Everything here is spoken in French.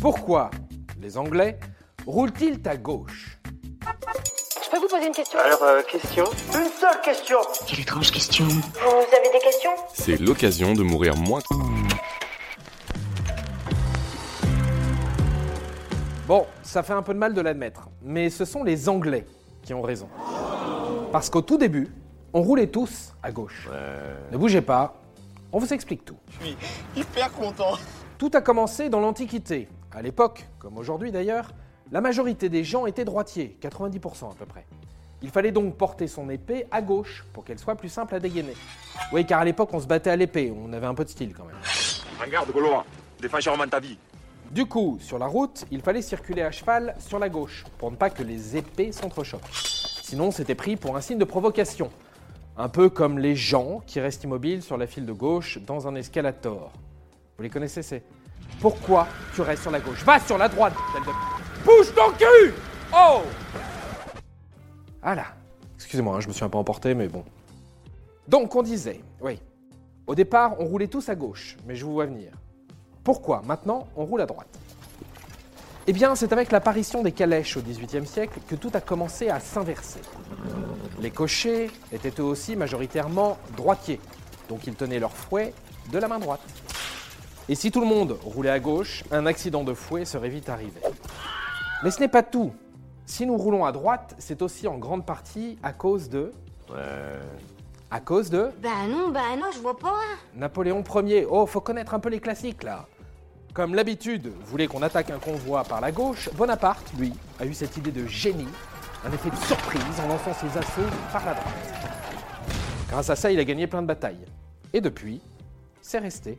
Pourquoi les Anglais roulent-ils à gauche? Je peux vous poser une question? Alors, euh, question Une seule question Quelle étrange question. Vous avez des questions? C'est l'occasion de mourir moins. Bon, ça fait un peu de mal de l'admettre, mais ce sont les Anglais qui ont raison. Parce qu'au tout début, on roulait tous à gauche. Ne bougez pas, on vous explique tout. Je suis hyper content Tout a commencé dans l'Antiquité. À l'époque, comme aujourd'hui d'ailleurs, la majorité des gens étaient droitiers, 90% à peu près. Il fallait donc porter son épée à gauche pour qu'elle soit plus simple à dégainer. Oui, car à l'époque, on se battait à l'épée, on avait un peu de style quand même. Regarde, Gaulois, défends chèrement ta vie. Du coup, sur la route, il fallait circuler à cheval sur la gauche, pour ne pas que les épées s'entrechoquent. Sinon, c'était pris pour un signe de provocation. Un peu comme les gens qui restent immobiles sur la file de gauche dans un escalator. Vous les connaissez, c'est Pourquoi tu restes sur la gauche? Va sur la droite, bordel de- Bouge ton cul Oh Ah là Excusez-moi, hein, je me suis un peu emporté, mais bon. Donc, on disait, oui. Au départ, on roulait tous à gauche, mais je vous vois venir. Pourquoi maintenant on roule à droite? Eh bien, c'est avec l'apparition des calèches au XVIIIe siècle que tout a commencé à s'inverser. Les cochers étaient eux aussi majoritairement droitiers, donc ils tenaient leur fouet de la main droite. Et si tout le monde roulait à gauche, un accident de fouet serait vite arrivé. Mais ce n'est pas tout. Si nous roulons à droite, c'est aussi en grande partie à cause de... À cause de Bah non, bah non, je vois pas. Napoléon Ier. Oh, faut connaître un peu les classiques là. Comme l'habitude voulait qu'on attaque un convoi par la gauche, Bonaparte, lui, a eu cette idée de génie, un effet de surprise en lançant ses assauts par la droite. Grâce à ça, il a gagné plein de batailles. Et depuis, c'est resté.